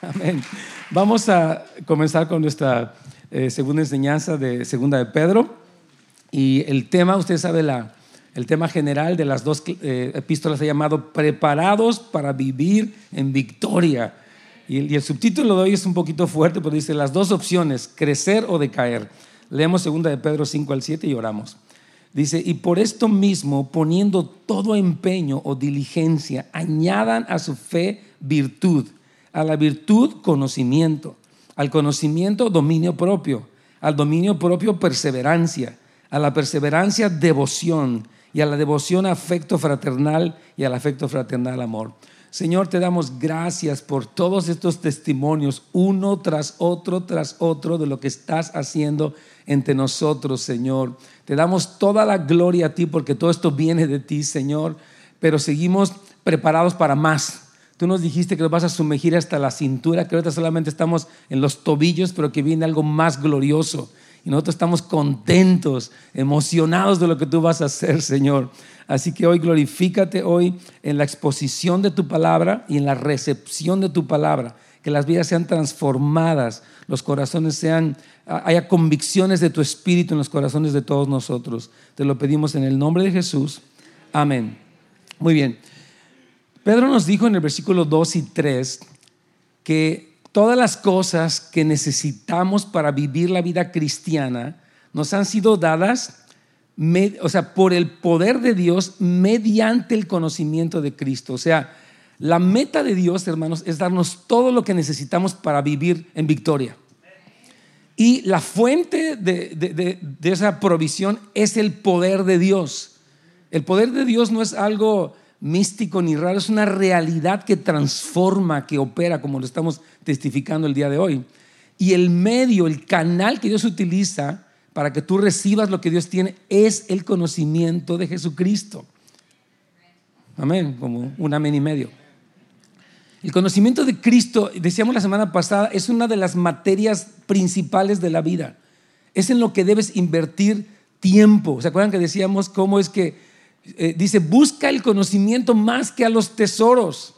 Amén. Vamos a comenzar con nuestra eh, segunda enseñanza de Segunda de Pedro. Y el tema, usted sabe, la, el tema general de las dos eh, epístolas ha llamado Preparados para vivir en victoria. Y el, y el subtítulo de hoy es un poquito fuerte, pero dice las dos opciones, crecer o decaer. Leemos Segunda de Pedro 5 al 7 y oramos. Dice, y por esto mismo, poniendo todo empeño o diligencia, añadan a su fe virtud, a la virtud conocimiento, al conocimiento dominio propio, al dominio propio perseverancia, a la perseverancia devoción y a la devoción afecto fraternal y al afecto fraternal amor. Señor, te damos gracias por todos estos testimonios, uno tras otro, tras otro, de lo que estás haciendo entre nosotros, Señor. Te damos toda la gloria a ti porque todo esto viene de ti, Señor, pero seguimos preparados para más. Tú nos dijiste que nos vas a sumergir hasta la cintura, que ahorita solamente estamos en los tobillos, pero que viene algo más glorioso. Y nosotros estamos contentos, emocionados de lo que tú vas a hacer, Señor. Así que hoy glorifícate hoy en la exposición de tu palabra y en la recepción de tu palabra. Que las vidas sean transformadas, los corazones sean, haya convicciones de tu espíritu en los corazones de todos nosotros. Te lo pedimos en el nombre de Jesús. Amén. Muy bien. Pedro nos dijo en el versículo 2 y 3 que todas las cosas que necesitamos para vivir la vida cristiana nos han sido dadas o sea, por el poder de Dios mediante el conocimiento de Cristo. O sea, la meta de Dios, hermanos, es darnos todo lo que necesitamos para vivir en victoria. Y la fuente de, esa provisión es el poder de Dios. El poder de Dios no es algo místico ni raro, es una realidad que transforma, que opera, como lo estamos testificando el día de hoy. Y el medio, el canal que Dios utiliza para que tú recibas lo que Dios tiene es el conocimiento de Jesucristo. Amén, como un amén y medio. El conocimiento de Cristo, decíamos la semana pasada, es una de las materias principales de la vida. Es en lo que debes invertir tiempo. ¿Se acuerdan que decíamos cómo es que eh, dice, busca el conocimiento más que a los tesoros?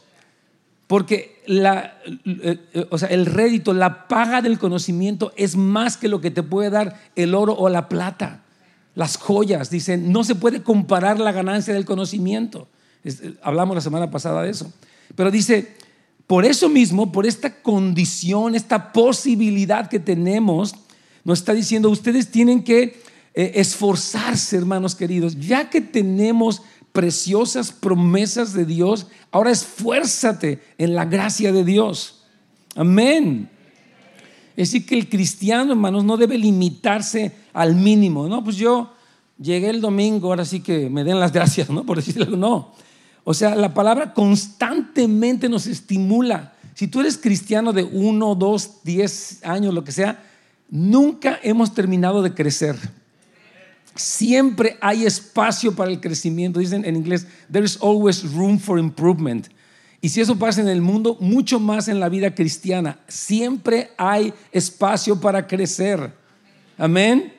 Porque la, eh, eh, o sea, el rédito, la paga del conocimiento es más que lo que te puede dar el oro o la plata. Las joyas, dicen, no se puede comparar la ganancia del conocimiento. hablamos la semana pasada de eso. Pero dice, por eso mismo, por esta condición, esta posibilidad que tenemos, nos está diciendo, ustedes tienen que eh, esforzarse, hermanos queridos, ya que tenemos preciosas promesas de Dios, ahora esfuérzate en la gracia de Dios. Amén. Es decir, que el cristiano, hermanos, no debe limitarse al mínimo. No, pues yo llegué el domingo, ahora sí que me den las gracias, ¿no? Por decirlo, no. O sea, la palabra constantemente nos estimula. Si tú eres cristiano de uno, dos, diez años, lo que sea, nunca hemos terminado de crecer. Siempre hay espacio para el crecimiento. Dicen en inglés, there is always room for improvement. Y si eso pasa en el mundo, mucho más en la vida cristiana. Siempre hay espacio para crecer. Amén.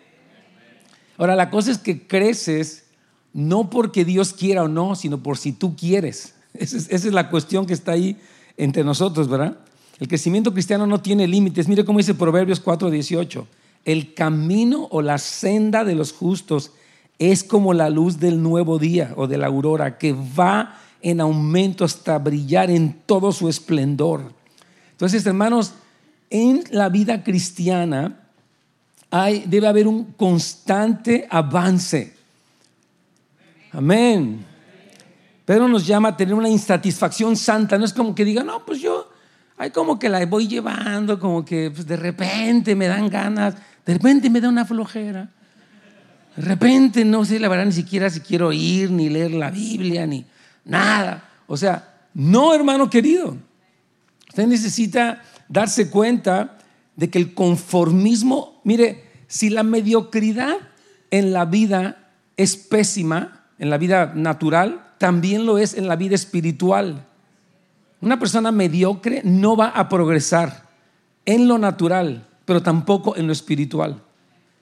Ahora, la cosa es que creces no porque Dios quiera o no, sino por si tú quieres. Esa es, la cuestión que está ahí entre nosotros, ¿verdad? El crecimiento cristiano no tiene límites. Mire cómo dice Proverbios 4:18. El camino o la senda de los justos es como la luz del nuevo día o de la aurora que va en aumento hasta brillar en todo su esplendor. Entonces, hermanos, en la vida cristiana hay, debe haber un constante avance. Amén. Pedro nos llama a tener una insatisfacción santa. No es como que diga, no, pues yo, hay como que la voy llevando, como que pues, de repente me dan ganas de repente me da una flojera. De repente no sé la verdad ni siquiera si quiero ir, ni leer la Biblia, ni nada. O sea, no, hermano querido. Usted necesita darse cuenta de que el conformismo, mire, si la mediocridad en la vida es pésima, en la vida natural, también lo es en la vida espiritual. Una persona mediocre no va a progresar en lo natural pero tampoco en lo espiritual.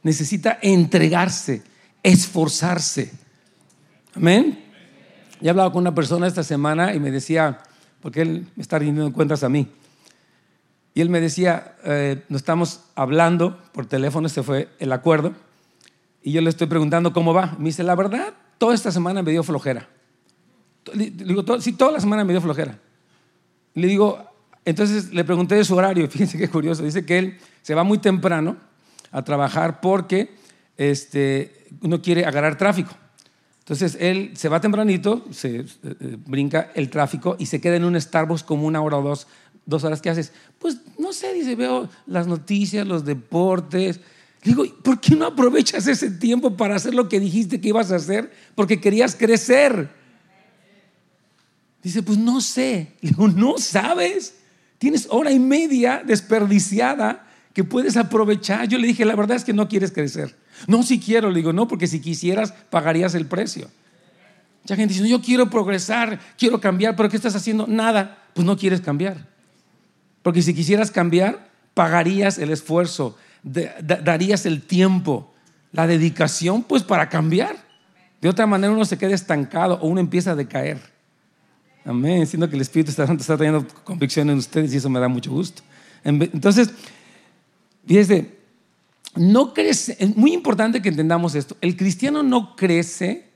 Necesita entregarse, esforzarse. Amén. Ya he hablado con una persona esta semana y me decía, porque él me está rindiendo cuentas a mí, Y él me decía, eh, nos estamos hablando por teléfono, este fue el acuerdo, y yo le estoy preguntando cómo va. Me dice, la verdad, toda esta semana me dio flojera. Le digo, sí, toda la semana me dio flojera. Le digo, entonces le pregunté de su horario, fíjense qué curioso, dice que él se va muy temprano a trabajar porque este, uno quiere agarrar tráfico. Entonces él se va tempranito, se eh, eh, brinca el tráfico y se queda en un Starbucks como una hora o dos, dos horas. ¿Qué haces? Pues no sé, dice, veo las noticias, los deportes. Digo, ¿por qué no aprovechas ese tiempo para hacer lo que dijiste que ibas a hacer? Porque querías crecer. Dice, pues no sé. Le digo, no sabes. Tienes hora y media desperdiciada que puedes aprovechar. Yo le dije, la verdad es que no quieres crecer. No, si quiero. Le digo, no, porque si quisieras, pagarías el precio. Mucha gente dice, yo quiero progresar, quiero cambiar, pero ¿qué estás haciendo? Nada. Pues no quieres cambiar. Porque si quisieras cambiar, pagarías el esfuerzo, darías el tiempo, la dedicación, pues para cambiar. De otra manera uno se queda estancado o uno empieza a decaer. Amén. Siendo que el Espíritu Santo está trayendo convicción en ustedes y eso me da mucho gusto. Entonces, fíjese, no crece, es muy importante que entendamos esto. El cristiano no crece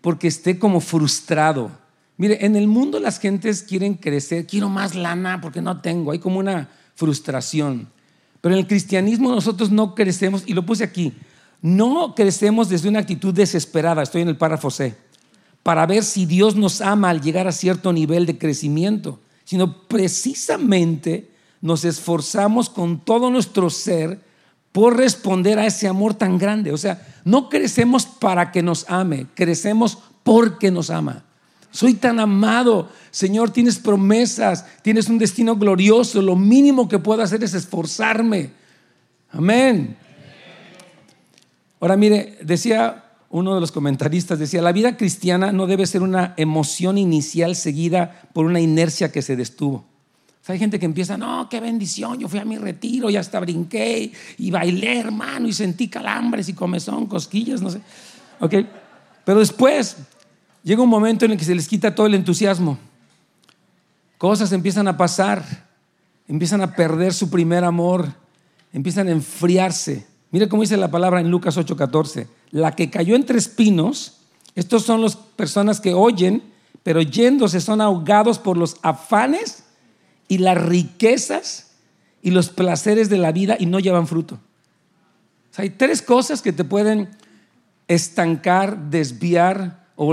porque esté como frustrado. Mire, en el mundo las gentes quieren crecer, quiero más lana porque no tengo, hay como una frustración. Pero en el cristianismo nosotros no crecemos, y lo puse aquí, no crecemos desde una actitud desesperada, estoy en el párrafo C para ver si Dios nos ama al llegar a cierto nivel de crecimiento, sino precisamente nos esforzamos con todo nuestro ser por responder a ese amor tan grande. O sea, no crecemos para que nos ame, crecemos porque nos ama. Soy tan amado, Señor, tienes promesas, tienes un destino glorioso, lo mínimo que puedo hacer es esforzarme. Amén. Ahora mire, decía uno de los comentaristas decía, la vida cristiana no debe ser una emoción inicial seguida por una inercia que se destuvo. hay gente que empieza, no, qué bendición, yo fui a mi retiro y hasta brinqué y bailé, hermano, y sentí calambres y comezón, cosquillas, no sé. Ok, pero después llega un momento en el que se les quita todo el entusiasmo. Cosas empiezan a pasar, empiezan a perder su primer amor, empiezan a enfriarse Mire cómo dice la palabra en Lucas 8:14. La que cayó entre espinos, estos son las personas que oyen, pero yéndose son ahogados por los afanes y las riquezas y los placeres de la vida y no llevan fruto. hay tres cosas que te pueden estancar, desviar o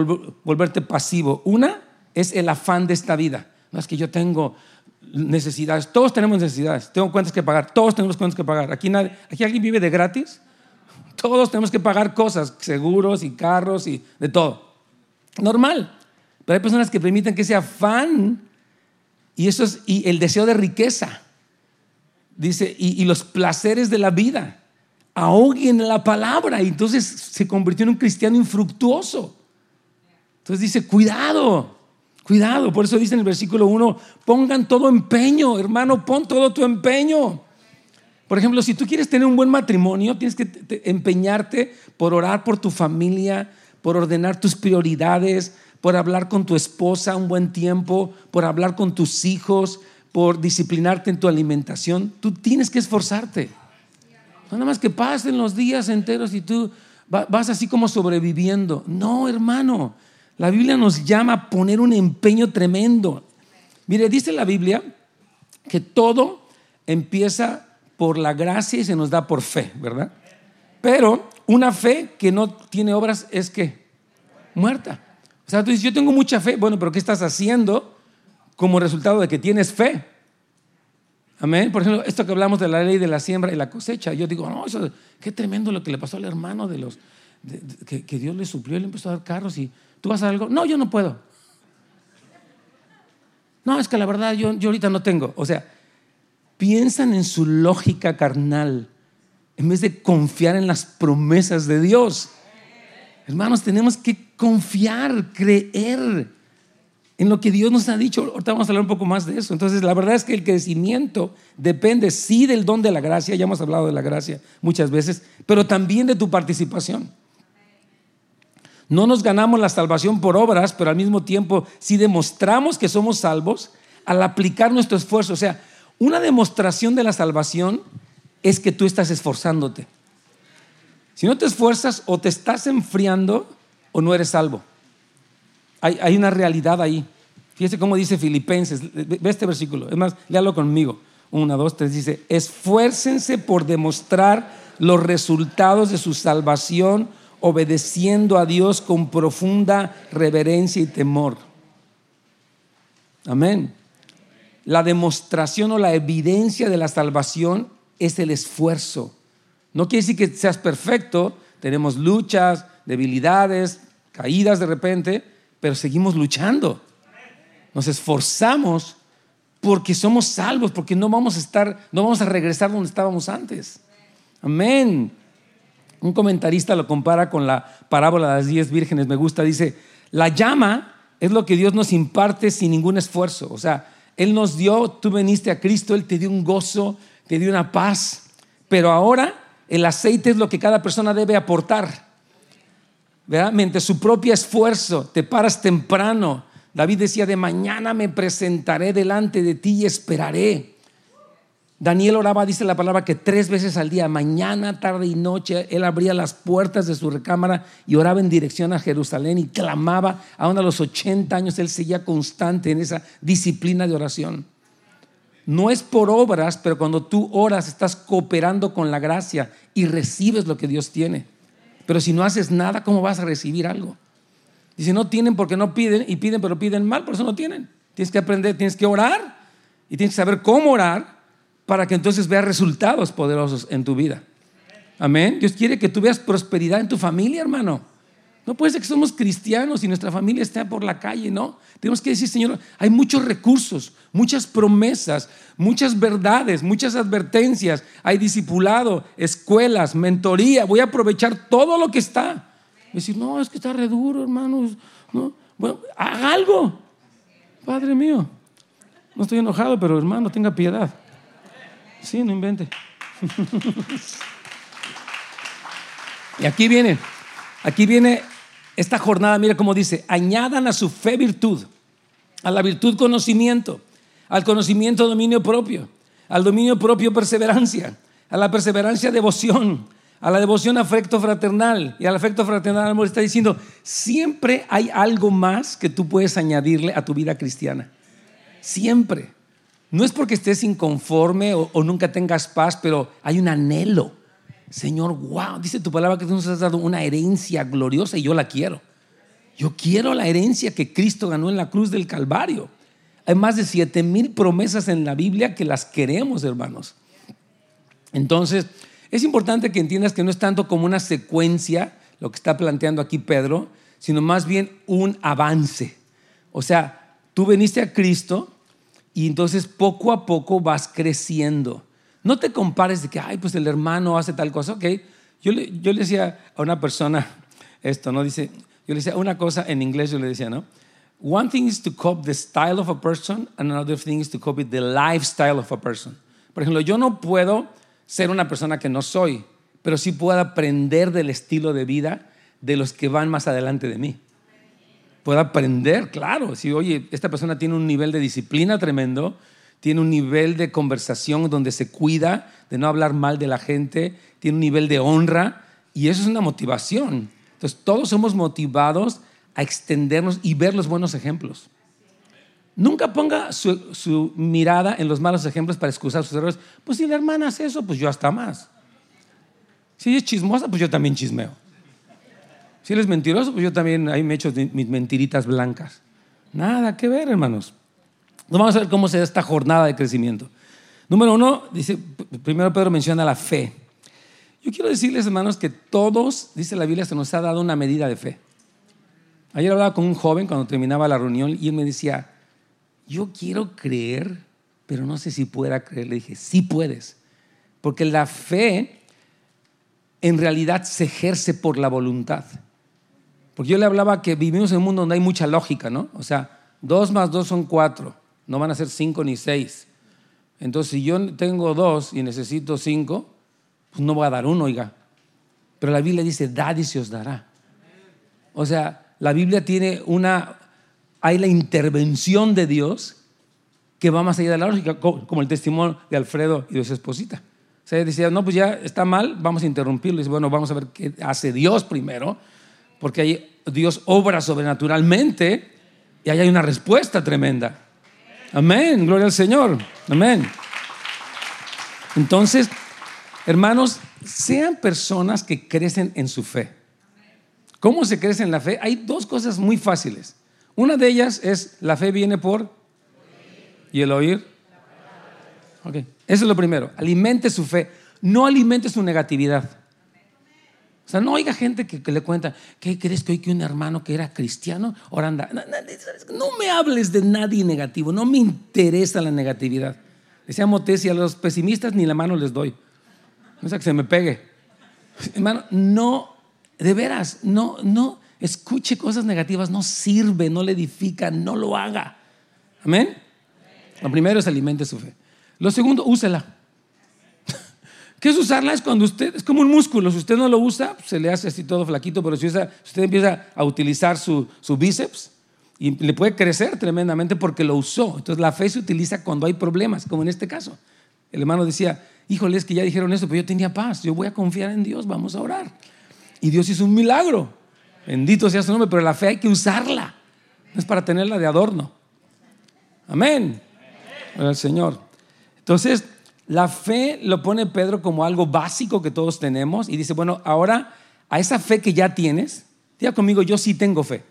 volverte pasivo. Una es el afán de esta vida. No es que yo tengo necesidades. Todos tenemos necesidades. Tengo cuentas que pagar. Todos tenemos cuentas que pagar. Aquí, nadie, aquí alguien vive de gratis. Todos tenemos que pagar cosas, seguros y carros y de todo. Normal. Pero hay personas que permiten que ese afán y, eso es, y el deseo de riqueza, dice, y, y los placeres de la vida ahoguen la palabra. Y entonces se convirtió en un cristiano infructuoso. Entonces dice, cuidado. Cuidado, por eso dice en el versículo 1, pongan todo empeño, hermano, pon todo tu empeño. Por ejemplo, si tú quieres tener un buen matrimonio, tienes que empeñarte por orar por tu familia, por ordenar tus prioridades, por hablar con tu esposa un buen tiempo, por hablar con tus hijos, por disciplinarte en tu alimentación. Tú tienes que esforzarte. No nada más que pasen los días enteros y tú vas así como sobreviviendo. No, hermano. La Biblia nos llama a poner un empeño tremendo. Mire, dice la Biblia que todo empieza por la gracia y se nos da por fe, ¿verdad? Pero una fe que no tiene obras es que muerta. O sea, tú dices, yo tengo mucha fe. Bueno, pero ¿qué estás haciendo como resultado de que tienes fe? Amén. Por ejemplo, esto que hablamos de la ley de la siembra y la cosecha. Yo digo, no, eso, qué tremendo lo que le pasó al hermano de los, que, que, Dios le suplió, le empezó a dar carros y ¿Tú vas a algo? No, yo no puedo. No, es que la verdad yo, yo ahorita no tengo. O sea, piensan en su lógica carnal en vez de confiar en las promesas de Dios. Hermanos, tenemos que confiar, creer en lo que Dios nos ha dicho. Ahorita vamos a hablar un poco más de eso. Entonces, la verdad es que el crecimiento depende, sí, del don de la gracia, ya hemos hablado de la gracia muchas veces, pero también de tu participación. No nos ganamos la salvación por obras, pero al mismo tiempo si demostramos que somos salvos al aplicar nuestro esfuerzo. O sea, Una demostración de la salvación es que tú estás esforzándote. Si no te esfuerzas, o te estás enfriando o no eres salvo. Hay, una realidad ahí. Fíjese cómo dice Filipenses. Ve este versículo. Es más, léalo conmigo. Una, dos, tres. Dice: Esfuércense por demostrar los resultados de su salvación, obedeciendo a Dios con profunda reverencia y temor. Amén. La demostración o la evidencia de la salvación es el esfuerzo. No quiere decir que seas perfecto, tenemos luchas, debilidades, caídas de repente, pero seguimos luchando. Nos esforzamos porque somos salvos, porque no vamos a estar, no vamos a regresar donde estábamos antes. Amén. Un comentarista lo compara con la parábola de las diez vírgenes, me gusta, dice, la llama es lo que Dios nos imparte sin ningún esfuerzo. O sea, Él nos dio, tú veniste a Cristo, Él te dio un gozo, te dio una paz, pero ahora el aceite es lo que cada persona debe aportar. ¿verdad? Su propio esfuerzo, te paras temprano. David decía, de mañana me presentaré delante de ti y esperaré. Daniel oraba, dice la palabra, que tres veces al día, mañana, tarde y noche, él abría las puertas de su recámara y oraba en dirección a Jerusalén y clamaba. Aún a los 80 años él seguía constante en esa disciplina de oración. No es por obras, pero cuando tú oras estás cooperando con la gracia y recibes lo que Dios tiene. Pero si no haces nada, ¿cómo vas a recibir algo? Dice, no tienen porque no piden y piden pero piden mal, por eso no tienen. Tienes que aprender, tienes que orar y tienes que saber cómo orar para que entonces veas resultados poderosos en tu vida. Amén. Dios quiere que tú veas prosperidad en tu familia, hermano. No puede ser que somos cristianos y nuestra familia está por la calle, no. Tenemos que decir, Señor, hay muchos recursos, muchas promesas, muchas verdades, muchas advertencias. Hay discipulado, escuelas, mentoría. Voy a aprovechar todo lo que está. Decir, no, es que está re duro, hermanos. No. Bueno, haga algo. Padre mío. No estoy enojado, pero hermano, tenga piedad. Sí, no invente. y aquí viene, aquí viene esta jornada, mira cómo dice, añadan a su fe virtud, a la virtud conocimiento, al conocimiento dominio propio, al dominio propio perseverancia, a la perseverancia devoción, a la devoción afecto fraternal y al afecto fraternal amor. Está diciendo, siempre hay algo más que tú puedes añadirle a tu vida cristiana. Siempre. No es porque estés inconforme o, nunca tengas paz, pero hay un anhelo Señor, wow, dice tu palabra que tú nos has dado una herencia gloriosa y yo la quiero. Yo quiero la herencia que Cristo ganó en la cruz del Calvario. Hay más de siete mil promesas en la Biblia que las queremos, hermanos. Entonces, es importante que entiendas que no es tanto como una secuencia lo que está planteando aquí Pedro, sino más bien un avance. O sea, tú veniste a Cristo y entonces poco a poco vas creciendo. No te compares de que, ay, pues el hermano hace tal cosa, ok. Yo le, yo le decía a una persona esto, ¿no? Dice, yo le decía una cosa en inglés, yo le decía, ¿no? One thing is to copy the style of a person, and another thing is to copy the lifestyle of a person. Por ejemplo, yo no puedo ser una persona que no soy, pero sí puedo aprender del estilo de vida de los que van más adelante de mí. Puedo aprender, claro. Si, oye, esta persona tiene un nivel de disciplina tremendo, tiene un nivel de conversación donde se cuida de no hablar mal de la gente, tiene un nivel de honra y eso es una motivación. Entonces todos somos motivados a extendernos y ver los buenos ejemplos. Nunca ponga su, mirada en los malos ejemplos para excusar sus errores. Pues si la hermana hace eso, pues yo hasta más. Si es chismosa, pues yo también chismeo. Si él es mentiroso, pues yo también ahí me echo mis mentiritas blancas. Nada que ver, hermanos. Vamos a ver cómo se da esta jornada de crecimiento. Número uno, dice, primero Pedro menciona la fe. Yo quiero decirles, hermanos, que todos, dice la Biblia, se nos ha dado una medida de fe. Ayer hablaba con un joven cuando terminaba la reunión y él me decía, yo quiero creer, pero no sé si pueda creer. Le dije, sí puedes, porque la fe en realidad se ejerce por la voluntad. Porque yo le hablaba que vivimos en un mundo donde hay mucha lógica, ¿no? O sea, dos más dos son cuatro no van a ser cinco ni seis. Entonces, si yo tengo dos y necesito cinco, pues no voy a dar uno, oiga. Pero la Biblia dice, dad y se os dará. O sea, la Biblia tiene una, hay la intervención de Dios que va más allá de la lógica, como el testimonio de Alfredo y de su esposita. O sea, decía, no, pues ya está mal, vamos a interrumpirlo. Y dice, bueno, vamos a ver qué hace Dios primero, porque ahí Dios obra sobrenaturalmente y ahí hay una respuesta tremenda. Amén, gloria al Señor. Amén. Entonces, hermanos, sean personas que crecen en su fe. ¿Cómo se crece en la fe? Hay dos cosas muy fáciles. Una de ellas es la fe viene por y el oír. Ok, eso es lo primero. Alimente su fe, no alimente su negatividad. O sea, no oiga gente que, le cuenta, ¿qué crees que hoy que un hermano que era cristiano ahora anda? No, me hables de nadie negativo, no me interesa la negatividad. Decía Motesi, a los pesimistas ni la mano les doy. No sea que se me pegue. Hermano, no, de veras, no, no, escuche cosas negativas, no sirve, no le edifica, no lo haga. Amén. Lo primero es alimente su fe. Lo segundo, úsela. ¿Qué es usarla? Es cuando usted, es como un músculo, si usted no lo usa, se le hace así todo flaquito, pero si, usted empieza a utilizar su, su bíceps, y le puede crecer tremendamente porque lo usó. Entonces la fe se utiliza cuando hay problemas, como en este caso. El hermano decía, híjole, es que ya dijeron eso, pero yo tenía paz, yo voy a confiar en Dios, vamos a orar. Y Dios hizo un milagro. Bendito sea su nombre, pero la fe hay que usarla. No es para tenerla de adorno. Amén. El Señor. Entonces, la fe lo pone Pedro como algo básico que todos tenemos y dice, bueno, ahora a esa fe que ya tienes, diga conmigo, yo sí tengo fe.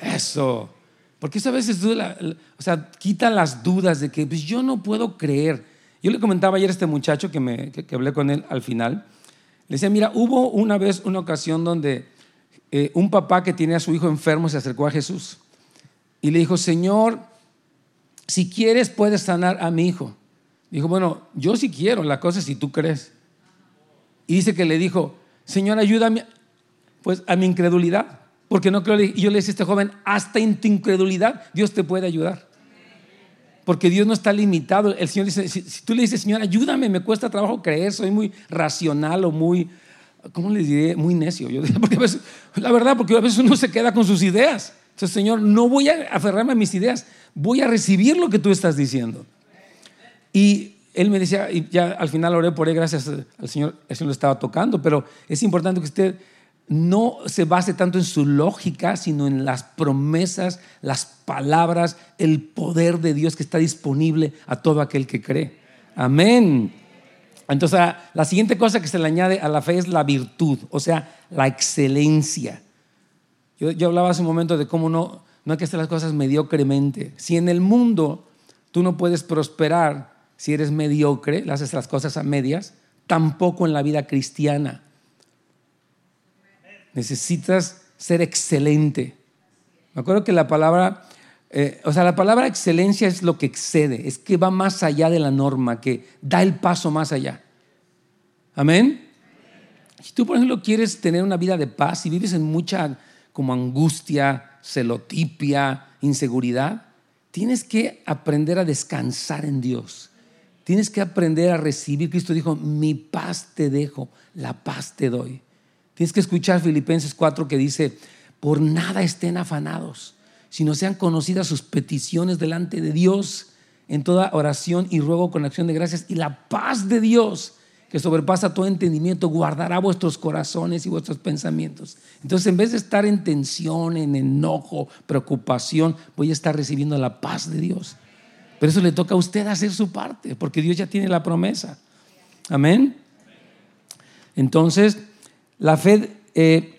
Eso. Porque eso a veces o sea, quita las dudas de que pues, yo no puedo creer. Yo le comentaba ayer a este muchacho que, me, que, hablé con él al final. Le decía, mira, hubo una vez una ocasión donde eh, un papá que tiene a su hijo enfermo se acercó a Jesús y le dijo, Señor, si quieres puedes sanar a mi hijo. Dijo, bueno, yo sí quiero, la cosa si tú crees. Y dice que le dijo, Señor, ayúdame pues, a mi incredulidad, porque no creo. Y yo le decía a este joven, hasta en tu incredulidad Dios te puede ayudar. Porque Dios no está limitado. El Señor dice, si, tú le dices, Señor, ayúdame, me cuesta trabajo creer, soy muy racional o muy, ¿cómo le diré? Muy necio. Yo, porque la verdad, porque a veces uno se queda con sus ideas. Entonces, Señor, no voy a aferrarme a mis ideas, voy a recibir lo que tú estás diciendo. Y él me decía, y ya al final oré por él, gracias al Señor, el Señor lo estaba tocando, pero es importante que usted no se base tanto en su lógica, sino en las promesas, las palabras, el poder de Dios que está disponible a todo aquel que cree. Amén. Entonces, la siguiente cosa que se le añade a la fe es la virtud, o sea, la excelencia. Yo, yo hablaba hace un momento de cómo no, no hay que hacer las cosas mediocremente. Si en el mundo tú no puedes prosperar, si eres mediocre, le haces las cosas a medias, tampoco en la vida cristiana. Necesitas ser excelente. Me acuerdo que la palabra, eh, o sea, la palabra excelencia es lo que excede, es que va más allá de la norma, que da el paso más allá. Amén. Si tú, por ejemplo, quieres tener una vida de paz y vives en mucha como angustia, celotipia, inseguridad, tienes que aprender a descansar en Dios. Tienes que aprender a recibir. Cristo dijo, mi paz te dejo, la paz te doy. Tienes que escuchar Filipenses 4 que dice, por nada estén afanados, sino sean conocidas sus peticiones delante de Dios en toda oración y ruego con acción de gracias. Y la paz de Dios, que sobrepasa todo entendimiento, guardará vuestros corazones y vuestros pensamientos. Entonces, en vez de estar en tensión, en enojo, preocupación, voy a estar recibiendo la paz de Dios. Pero eso le toca a usted hacer su parte, porque Dios ya tiene la promesa. Amén. Entonces, la fe, eh,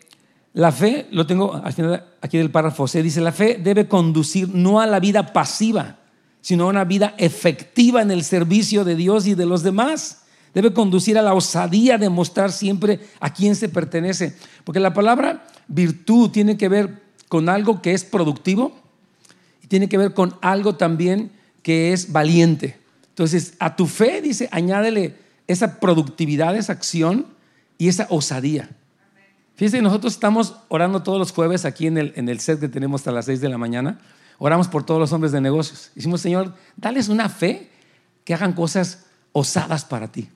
la fe, lo tengo al final aquí del párrafo C, dice, la fe debe conducir no a la vida pasiva, sino a una vida efectiva en el servicio de Dios y de los demás. Debe conducir a la osadía de mostrar siempre a quién se pertenece. Porque la palabra virtud tiene que ver con algo que es productivo y tiene que ver con algo también que es valiente. Entonces, a tu fe, dice, añádele esa productividad, esa acción y esa osadía. Fíjense, nosotros estamos orando todos los jueves aquí en el, en el set que tenemos hasta las 6 de la mañana. Oramos por todos los hombres de negocios. Decimos, Señor, dales una fe que hagan cosas osadas para ti.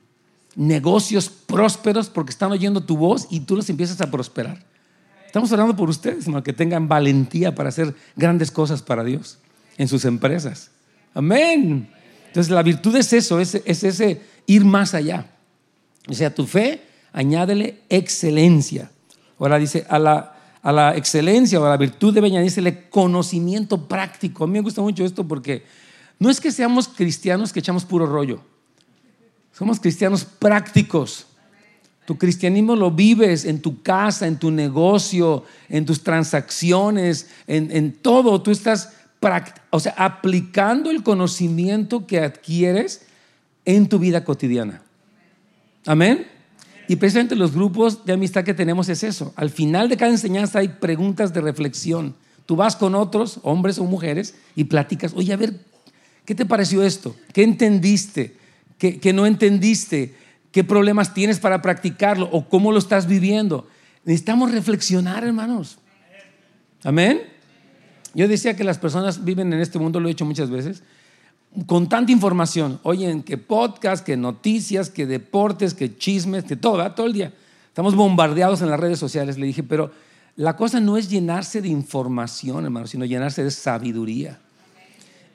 Negocios prósperos porque están oyendo tu voz y tú los empiezas a prosperar. Estamos orando por ustedes, que tengan valentía para hacer grandes cosas para Dios en sus empresas. Amén. Entonces la virtud es eso, es, es ese ir más allá. O sea, tu fe, añádele excelencia. Ahora dice, a la, a la excelencia o a la virtud debe añadirse conocimiento práctico. A mí me gusta mucho esto porque no es que seamos cristianos que echamos puro rollo. Somos cristianos prácticos. Tu cristianismo lo vives en tu casa, en tu negocio, en tus transacciones, en, en todo. Tú estás o sea, aplicando el conocimiento que adquieres en tu vida cotidiana. Amén. Y precisamente los grupos de amistad que tenemos es eso. Al final de cada enseñanza hay preguntas de reflexión. Tú vas con otros, hombres o mujeres, y platicas, oye, a ver, ¿qué te pareció esto? ¿Qué entendiste? ¿Qué, qué no entendiste? ¿Qué problemas tienes para practicarlo? ¿O cómo lo estás viviendo? Necesitamos reflexionar, hermanos. Amén. Yo decía que las personas viven en este mundo, lo he hecho muchas veces, con tanta información. Oyen que podcast, que noticias, que deportes, que chismes, que todo, todo el día. Estamos bombardeados en las redes sociales. Le dije, pero la cosa no es llenarse de información, hermano, sino llenarse de sabiduría.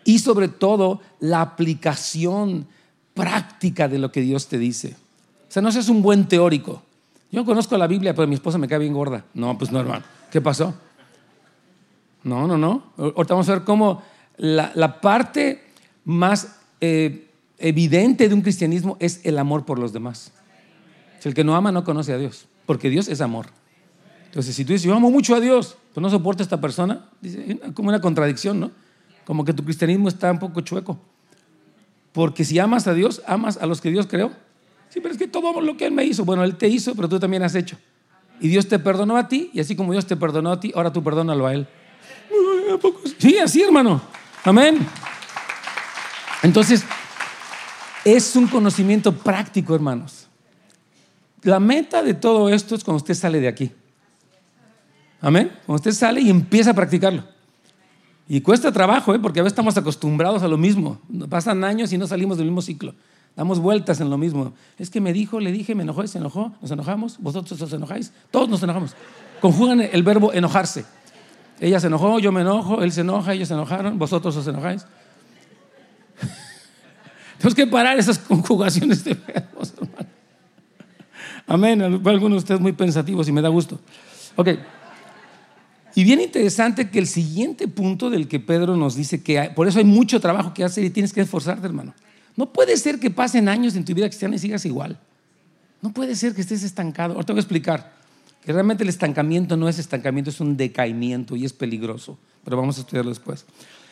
Y sobre todo, la aplicación práctica de lo que Dios te dice. O sea, no seas un buen teórico. Yo conozco la Biblia, pero mi esposa me cae bien gorda. No, pues no, hermano. ¿Qué pasó? No, no, no. Ahorita vamos a ver cómo la, parte más eh, evidente de un cristianismo es el amor por los demás. el que no ama no conoce a Dios, porque Dios es amor. Entonces, si tú dices, yo amo mucho a Dios, pero no soporto a esta persona, dice, como una contradicción, ¿no? Como que tu cristianismo está un poco chueco. Porque si amas a Dios, amas a los que Dios creó. Sí, pero es que todo lo que Él me hizo, bueno, Él te hizo, pero tú también has hecho. Y Dios te perdonó a ti, y así como Dios te perdonó a ti, ahora tú perdónalo a Él. Sí, así, hermano. Amén. Entonces, es un conocimiento práctico, hermanos. La meta de todo esto es cuando usted sale de aquí. Amén. Cuando usted sale y empieza a practicarlo. Y cuesta trabajo, ¿eh? porque a veces estamos acostumbrados a lo mismo. Pasan años y no salimos del mismo ciclo. Damos vueltas en lo mismo. Es que me dijo, le dije, me enojó, se enojó, nos enojamos, vosotros os enojáis, todos nos enojamos. Conjugan el verbo enojarse. Ella se enojó, yo me enojo, él se enoja, ellos se enojaron, vosotros os enojáis. Tenemos que parar esas conjugaciones de verbos, hermano. Amén. Algunos de ustedes muy pensativos y me da gusto. Ok. Y bien interesante que el siguiente punto del que Pedro nos dice que por eso hay mucho trabajo que hacer y tienes que esforzarte, hermano. No puede ser que pasen años en tu vida cristiana y sigas igual. No puede ser que estés estancado. Ahora te voy a explicar que realmente el estancamiento no es estancamiento, es un decaimiento y es peligroso, pero vamos a estudiarlo después.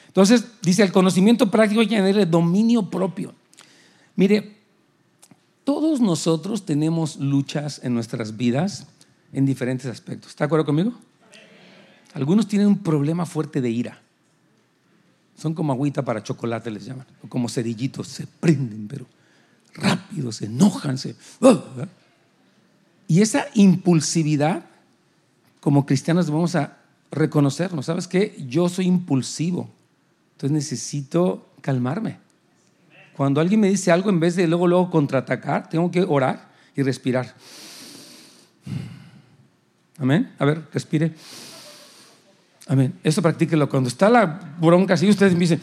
Entonces, dice, el conocimiento práctico hay que dominio propio. Mire, todos nosotros tenemos luchas en nuestras vidas en diferentes aspectos. ¿Está de acuerdo conmigo? Algunos tienen un problema fuerte de ira. Son como agüita para chocolate, les llaman. O como cerillitos, se prenden, pero rápido, se enojan, se... Y esa impulsividad, como cristianos debemos a reconocernos. ¿Sabes qué? Yo soy impulsivo. Entonces necesito calmarme. Cuando alguien me dice algo, en vez de luego, luego contraatacar, tengo que orar y respirar. Amén. A ver, respire. Amén. Eso practíquelo. Cuando está la bronca así, ustedes me dicen,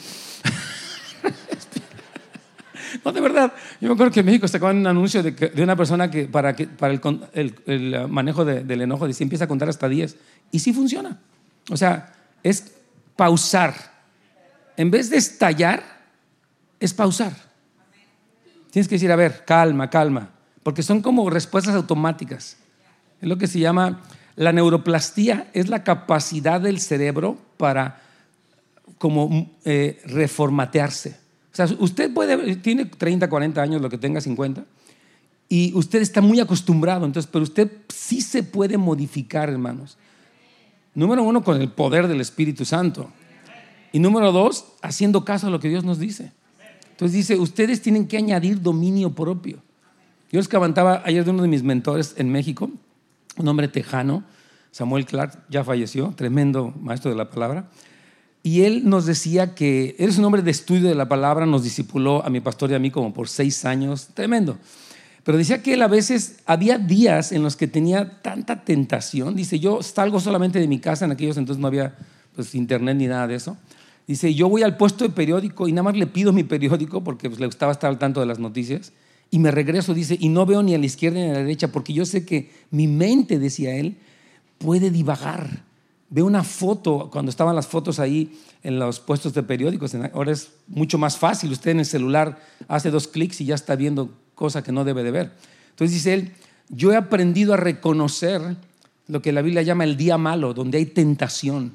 no, de verdad. Yo me acuerdo que en México sacaban un anuncio de, una persona que para, el, manejo del enojo, dice, empieza a contar hasta 10. Y sí funciona. O sea, es pausar. En vez de estallar, es pausar. Tienes que decir, a ver, calma, calma. Porque son como respuestas automáticas. Es lo que se llama la neuroplastía, es la capacidad del cerebro para como eh, reformatearse. O sea, usted tiene 30, 40 años, lo que tenga 50, y usted está muy acostumbrado, entonces, pero usted sí se puede modificar, hermanos. Número uno, con el poder del Espíritu Santo. Y número dos, haciendo caso a lo que Dios nos dice. Entonces dice, ustedes tienen que añadir dominio propio. Yo les comentaba ayer de uno de mis mentores en México, un hombre tejano, Samuel Clark, ya falleció, tremendo maestro de la palabra. Y él nos decía que él es un hombre de estudio de la palabra, nos discipuló a mi pastor y a mí como por seis años, tremendo. Pero decía que él a veces había días en los que tenía tanta tentación. Dice, yo salgo solamente de mi casa, en aquellos entonces no había pues, internet ni nada de eso. Dice, yo voy al puesto de periódico y nada más le pido mi periódico porque pues, le gustaba estar al tanto de las noticias. Y me regreso, dice, y no veo ni a la izquierda ni a la derecha porque yo sé que mi mente, decía él, puede divagar. Veo una foto, cuando estaban las fotos ahí en los puestos de periódicos, ahora es mucho más fácil. Usted en el celular hace dos clics y ya está viendo cosa que no debe de ver. Entonces dice él, yo he aprendido a reconocer lo que la Biblia llama el día malo, donde hay tentación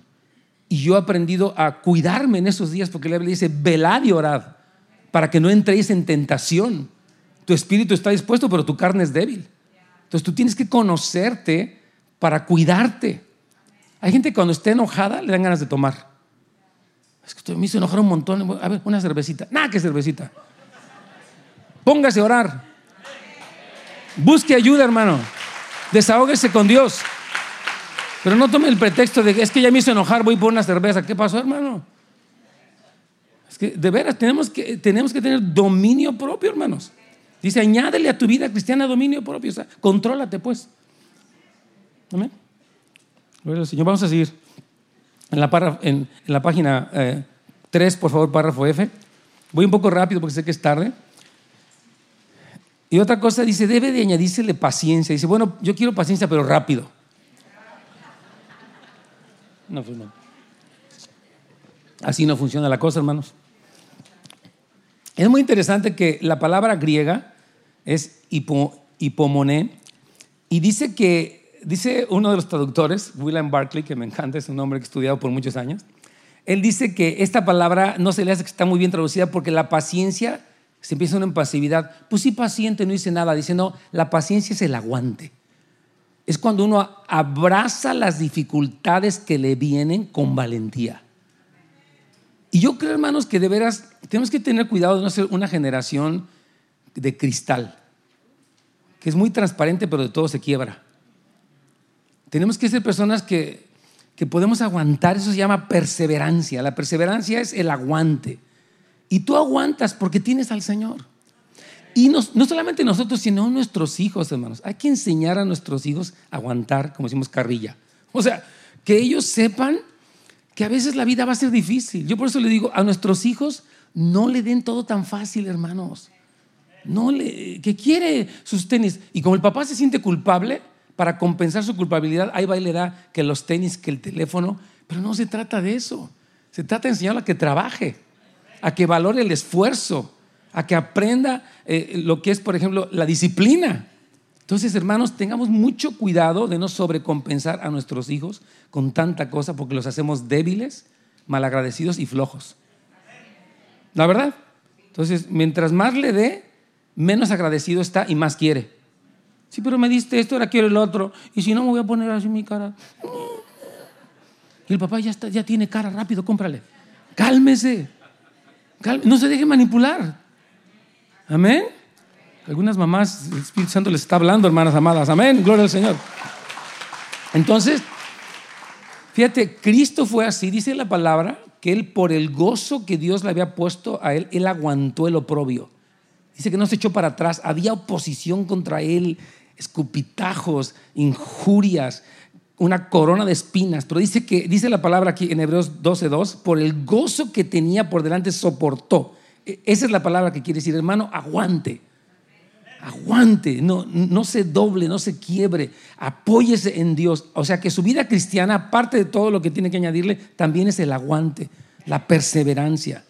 y yo he aprendido a cuidarme en esos días porque la Biblia dice, velad y orad para que no entréis en tentación. Tu espíritu está dispuesto, pero tu carne es débil. Entonces tú tienes que conocerte para cuidarte. Hay gente que cuando esté enojada le dan ganas de tomar. Es que me hizo enojar un montón. A ver, una cervecita. Nada que cervecita. Póngase a orar. Busque ayuda, hermano. Desahógese con Dios. Pero no tome el pretexto de que es que ya me hizo enojar, voy por una cerveza. ¿Qué pasó, hermano? Es que de veras tenemos que, tenemos que tener dominio propio, hermanos. Dice, añádele a tu vida cristiana dominio propio. O sea, contrólate, pues. Amén. Señor. Vamos a seguir en la, página 3, eh, por favor, párrafo F. Voy un poco rápido porque sé que es tarde. Y otra cosa dice, debe de añadírsele paciencia. Dice, bueno, yo quiero paciencia, pero rápido. No, pues Así no funciona la cosa, hermanos. Es muy interesante que la palabra griega es hipo, hipomoné y dice que, dice uno de los traductores, William Barclay, que me encanta, es un hombre que he estudiado por muchos años, él dice que esta palabra no se le hace que está muy bien traducida porque la paciencia se empieza una en pasividad. Pues sí, paciente, no dice nada. Dice, no, la paciencia es el aguante es cuando uno abraza las dificultades que le vienen con valentía. Y yo creo, hermanos, que de veras tenemos que tener cuidado de no ser una generación de cristal, que es muy transparente, pero de todo se quiebra. Tenemos que ser personas que, que podemos aguantar, eso se llama perseverancia. La perseverancia es el aguante. Y tú aguantas porque tienes al Señor. Y no, solamente nosotros, sino nuestros hijos, hermanos. Hay que enseñar a nuestros hijos a aguantar, como decimos, carrilla. O sea, que ellos sepan que a veces la vida va a ser difícil. Yo por eso le digo a nuestros hijos, no le den todo tan fácil, hermanos. No le, que quiere sus tenis. Y como el papá se siente culpable, para compensar su culpabilidad, ahí va y le da que los tenis, que el teléfono. Pero no se trata de eso. Se trata de enseñarle a que trabaje, a que valore el esfuerzo, a que aprenda eh, lo que es, por ejemplo, la disciplina. Entonces, hermanos, tengamos mucho cuidado de no sobrecompensar a nuestros hijos con tanta cosa porque los hacemos débiles, malagradecidos y flojos. ¿La verdad? Entonces, mientras más le dé, menos agradecido está y más quiere. Sí, pero me diste esto, ahora quiero el otro. Y si no, me voy a poner así mi cara. Y el papá ya, ya tiene cara, rápido, cómprale. Cálmese. No se deje manipular. Amén. Algunas mamás, el Espíritu Santo les está hablando, hermanas amadas. Amén. Gloria al Señor. Entonces, fíjate, Cristo fue así, dice la palabra, que él por el gozo que Dios le había puesto a él, él aguantó el oprobio. Dice que no se echó para atrás, había oposición contra él, escupitajos, injurias, una corona de espinas, pero dice que dice la palabra aquí en Hebreos 12:2, por el gozo que tenía por delante soportó. E, esa es la palabra que quiere decir, hermano, aguante. Aguante, no, no se doble, no se quiebre, apóyese en Dios. O sea que su vida cristiana, aparte de todo lo que tiene que añadirle, también es el aguante, la perseverancia.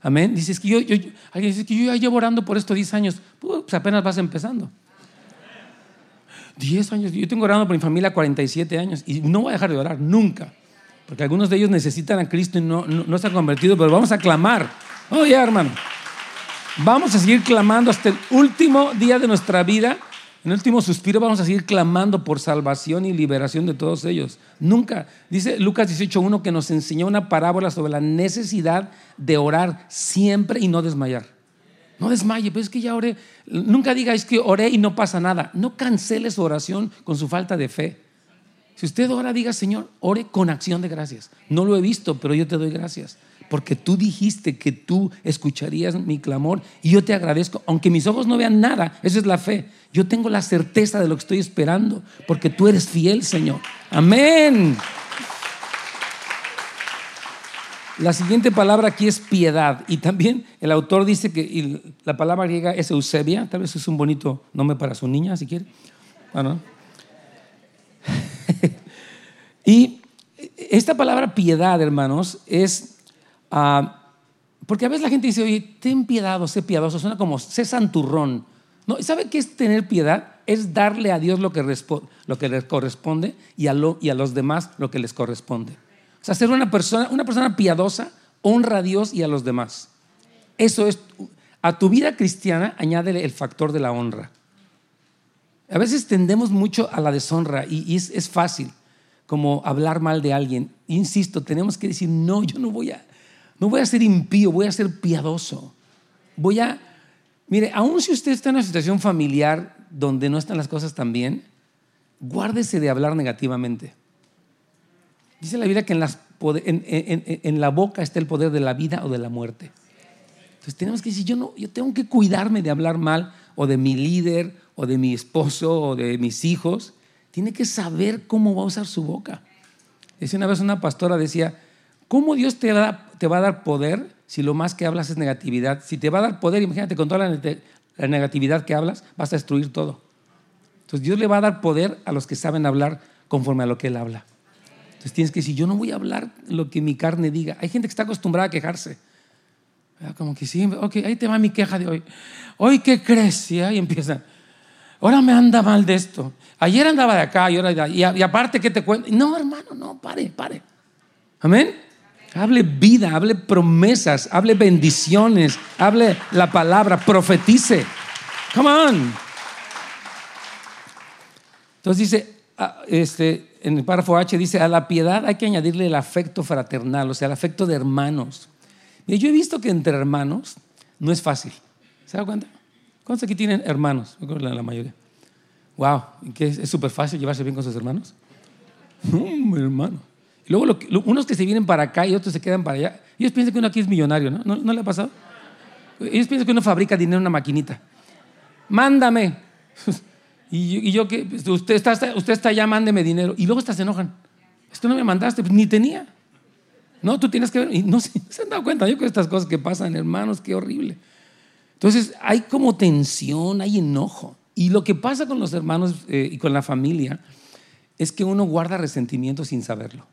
Amén. Dices que yo, yo, dice que yo ya llevo orando por esto 10 años. Pues apenas vas empezando. 10 años. Yo tengo orando por mi familia 47 años y no voy a dejar de orar nunca. Porque algunos de ellos necesitan a Cristo y no, no, se han convertido, pero vamos a clamar Oh, ya, hermano. Vamos a seguir clamando hasta el último día de nuestra vida. En el último suspiro vamos a seguir clamando por salvación y liberación de todos ellos. Nunca. Dice Lucas 18.1 que nos enseñó una parábola sobre la necesidad de orar siempre y no desmayar. No desmaye, pero es que ya oré. Nunca diga es que oré y no pasa nada. No cancele su oración con su falta de fe. Si usted ora, diga, Señor, ore con acción de gracias. No lo he visto, pero yo te doy gracias porque tú dijiste que tú escucharías mi clamor y yo te agradezco, aunque mis ojos no vean nada, esa es la fe. Yo tengo la certeza de lo que estoy esperando, porque tú eres fiel, Señor. Amén. La siguiente palabra aquí es piedad. Y también el autor dice que la palabra griega es Eusebia. Tal vez es un bonito nombre para su niña, si quiere. Bueno. y esta palabra piedad, hermanos, es... Ah, porque a veces la gente dice, oye, ten piedad o sé piadoso. Suena como sé santurrón. No, ¿Sabe qué es tener piedad? Es darle a Dios lo que, lo que le corresponde y a los demás lo que les corresponde. O sea, ser una persona, una persona piadosa honra a Dios y a los demás. Eso es, a tu vida cristiana añádele el factor de la honra. A veces tendemos mucho a la deshonra y, es, es, fácil como hablar mal de alguien. Insisto, tenemos que decir, no, yo no voy a, no voy a ser impío, voy a ser piadoso. Voy a, mire, aun si usted está en una situación familiar donde no están las cosas tan bien, guárdese de hablar negativamente. Dice la Biblia que en, la boca está el poder de la vida o de la muerte. Entonces tenemos que decir, yo, no, yo tengo que cuidarme de hablar mal o de mi líder o de mi esposo o de mis hijos. Tiene que saber cómo va a usar su boca. Decía una vez una pastora, decía, ¿cómo Dios te, va a dar poder si lo más que hablas es negatividad? Si te va a dar poder, imagínate, con toda la, la negatividad que hablas, vas a destruir todo. Entonces Dios le va a dar poder a los que saben hablar conforme a lo que Él habla. Entonces tienes que decir, yo no voy a hablar lo que mi carne diga. Hay gente que está acostumbrada a quejarse. Como que sí, ok, ahí te va mi queja de hoy. Hoy, ¿qué crees? Y ahí empieza. Ahora me anda mal de esto. Ayer andaba de acá y ahora de y, y aparte, ¿qué te cuento? No, hermano, no, pare, pare. Amén. Hable vida, hable promesas, hable bendiciones, hable la palabra, profetice. Come on. Entonces dice, ah, este, en el párrafo H dice, a la piedad hay que añadirle el afecto fraternal, o sea, el afecto de hermanos. Mira, yo he visto que entre hermanos no es fácil. ¿Se da cuenta? ¿Cuántos aquí tienen hermanos? Que la mayoría. Wow, ¿qué es súper fácil llevarse bien con sus hermanos? No, hermano. Luego unos que se vienen para acá y otros se quedan para allá. Ellos piensan que uno aquí es millonario, ¿no? ¿No, ¿No le ha pasado? Ellos piensan que uno fabrica dinero en una maquinita. Mándame. Y yo, que usted está, usted está ya, mándeme dinero. Y luego hasta se enojan. Esto no me mandaste, pues ni tenía. No, tú tienes que ver. Y no se, han dado cuenta. Yo creo que estas cosas que pasan, hermanos, qué horrible. Entonces hay como tensión, hay enojo. Y lo que pasa con los hermanos eh, y con la familia es que uno guarda resentimiento sin saberlo.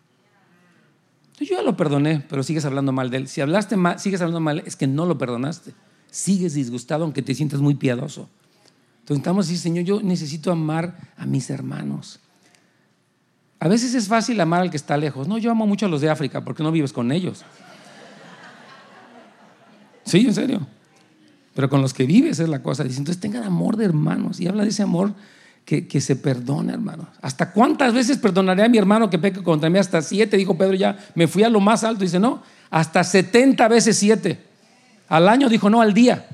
Yo ya lo perdoné, pero sigues hablando mal de él. Si hablaste mal, sigues hablando mal, es que no lo perdonaste. Sigues disgustado aunque te sientas muy piadoso. Entonces estamos así, Señor, yo necesito amar a mis hermanos. A veces es fácil amar al que está lejos. No, yo amo mucho a los de África porque no vives con ellos. Sí, en serio. Pero con los que vives es la cosa. Dice, entonces tengan amor de hermanos. Y habla de ese amor que, se perdona, hermanos. ¿Hasta cuántas veces perdonaré a mi hermano que peque contra mí? Hasta siete, dijo Pedro, ya me fui a lo más alto. Dice, no, hasta setenta veces siete. Al año dijo, no, al día.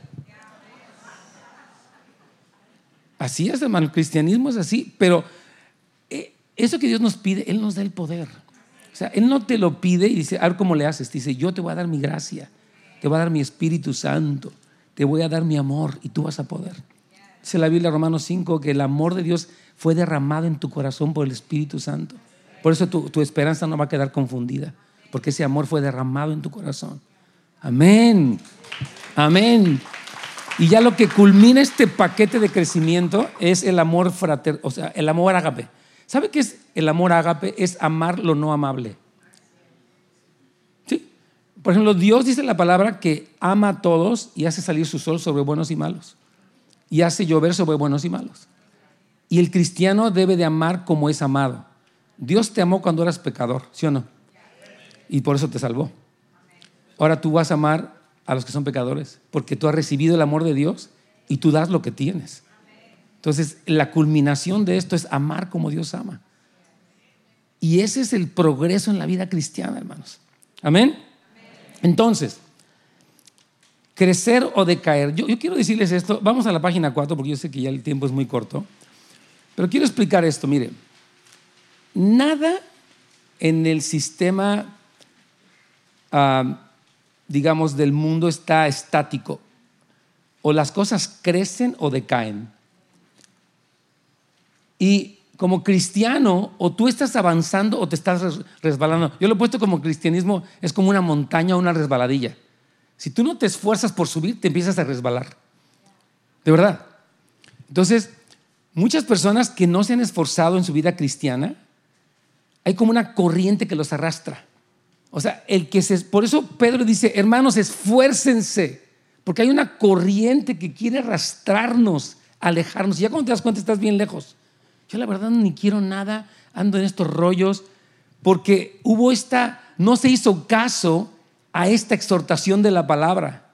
Así es, hermano, el cristianismo es así, pero eh, eso que Dios nos pide, Él nos da el poder. O sea, Él no te lo pide y dice, a ver cómo le haces. Dice, yo te voy a dar mi gracia, te voy a dar mi Espíritu Santo, te voy a dar mi amor y tú vas a poder. Dice la Biblia, Romanos 5, que el amor de Dios fue derramado en tu corazón por el Espíritu Santo. Por eso tu, tu esperanza no va a quedar confundida, porque ese amor fue derramado en tu corazón. Amén. Amén. Y ya lo que culmina este paquete de crecimiento es el amor frater, o sea, el amor ágape. ¿Sabe qué es el amor ágape? Es amar lo no amable. ¿Sí? Por ejemplo, Dios dice la palabra que ama a todos y hace salir su sol sobre buenos y malos. Y hace llover sobre buenos y malos. Y el cristiano debe de amar como es amado. Dios te amó cuando eras pecador, ¿sí o no? Y por eso te salvó. Ahora tú vas a amar a los que son pecadores, porque tú has recibido el amor de Dios y tú das lo que tienes. Entonces, la culminación de esto es amar como Dios ama. Y ese es el progreso en la vida cristiana, hermanos. Amén. Entonces, crecer o decaer. Yo, yo, quiero decirles esto. Vamos a la página 4 porque yo sé que ya el tiempo es muy corto. Pero quiero explicar esto. Mire, nada en el sistema uh, digamos, del mundo está estático. O las cosas crecen o decaen. Y como cristiano, o tú estás avanzando o te estás resbalando. Yo lo he puesto como cristianismo, es como una montaña o una resbaladilla. Si tú no te esfuerzas por subir, te empiezas a resbalar. De verdad. Entonces, muchas personas que no se han esforzado en su vida cristiana, hay como una corriente que los arrastra. O sea, el que se, por eso Pedro dice, hermanos, esfuércense, porque hay una corriente que quiere arrastrarnos, alejarnos. Y ya cuando te das cuenta estás bien lejos. Yo la verdad ni quiero nada, ando en estos rollos, porque hubo esta, no se hizo caso a esta exhortación de la palabra,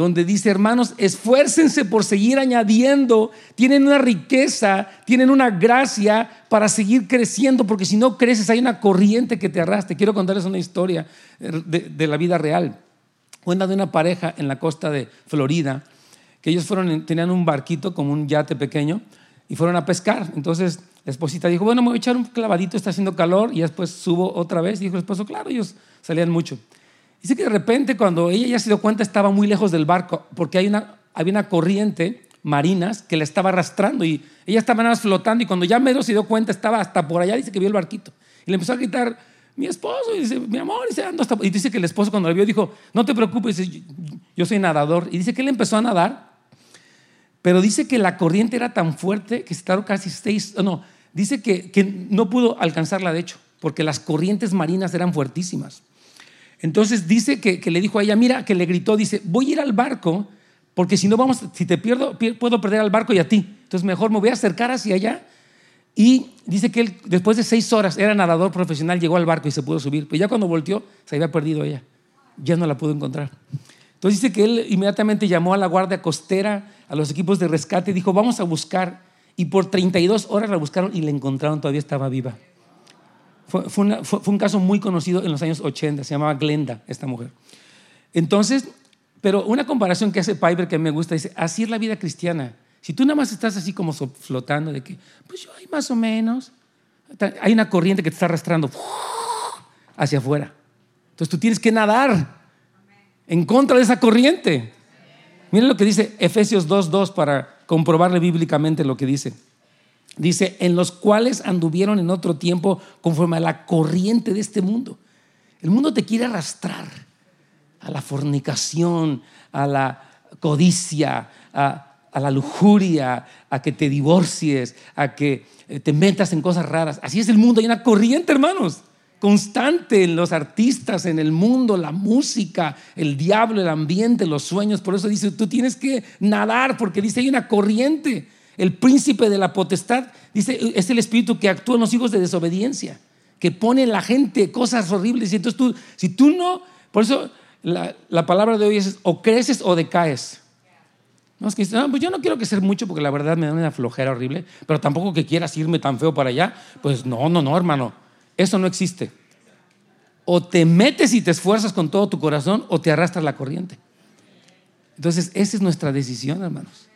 donde dice, hermanos, esfuércense por seguir añadiendo, tienen una riqueza, tienen una gracia para seguir creciendo, porque si no creces hay una corriente que te arrastre. Quiero contarles una historia de, la vida real. Cuenta de una pareja en la costa de Florida, que ellos fueron, tenían un barquito como un yate pequeño, y fueron a pescar. Entonces la esposita dijo, bueno, me voy a echar un clavadito, está haciendo calor, y después subo otra vez. Y dijo el esposo, claro, ellos salían mucho. Dice que de repente cuando ella ya se dio cuenta estaba muy lejos del barco, porque hay una, había una corriente marinas que la estaba arrastrando y ella estaba nada más flotando y cuando ya medio se dio cuenta estaba hasta por allá, dice que vio el barquito. Y le empezó a gritar, mi esposo, y dice, mi amor, y, dice, ando hasta... y dice que el esposo cuando la vio dijo, no te preocupes, dice, yo soy nadador. Y dice que él empezó a nadar pero dice que la corriente era tan fuerte que se tardó casi seis, no, dice que, que no pudo alcanzarla de hecho, porque las corrientes marinas eran fuertísimas. Entonces dice que, que, le dijo a ella, mira, que le gritó, dice, voy a ir al barco, porque si no vamos, si te pierdo, puedo perder al barco y a ti. Entonces mejor me voy a acercar hacia allá. Y dice que él, después de seis horas, era nadador profesional, llegó al barco y se pudo subir. Pero ya cuando volteó, se había perdido ella. Ya no la pudo encontrar. Entonces dice que él inmediatamente llamó a la guardia costera, a los equipos de rescate, dijo, vamos a buscar. Y por 32 horas la buscaron y la encontraron, todavía estaba viva. Fue, un caso muy conocido en los años 80, se llamaba Glenda, esta mujer. Entonces, pero una comparación que hace Piper que me gusta, dice, así es la vida cristiana. Si tú nada más estás así como flotando de que, pues yo hay más o menos, hay una corriente que te está arrastrando hacia afuera. Entonces tú tienes que nadar en contra de esa corriente. Miren lo que dice Efesios 2.2 para comprobarle bíblicamente lo que dice. Dice, en los cuales anduvieron en otro tiempo conforme a la corriente de este mundo. El mundo te quiere arrastrar a la fornicación, a la codicia, a, la lujuria, a que te divorcies, a que eh, te metas en cosas raras. Así es el mundo, hay una corriente, hermanos constante en los artistas, en el mundo, la música, el diablo, el ambiente, los sueños. Por eso dice, tú tienes que nadar, porque dice, hay una corriente. El príncipe de la potestad, dice, es el espíritu que actúa en los hijos de desobediencia, que pone en la gente cosas horribles. Y entonces tú, si tú no, por eso la, palabra de hoy es, o creces o decaes. No, es que no, pues yo no quiero que ser mucho porque la verdad me da una flojera horrible, pero tampoco que quieras irme tan feo para allá. Pues no, no, no, hermano. Eso no existe. O te metes y te esfuerzas con todo tu corazón o te arrastras la corriente. Entonces, esa es nuestra decisión, hermanos.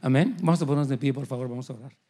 Amén. Vamos a ponernos de pie, por favor, vamos a orar.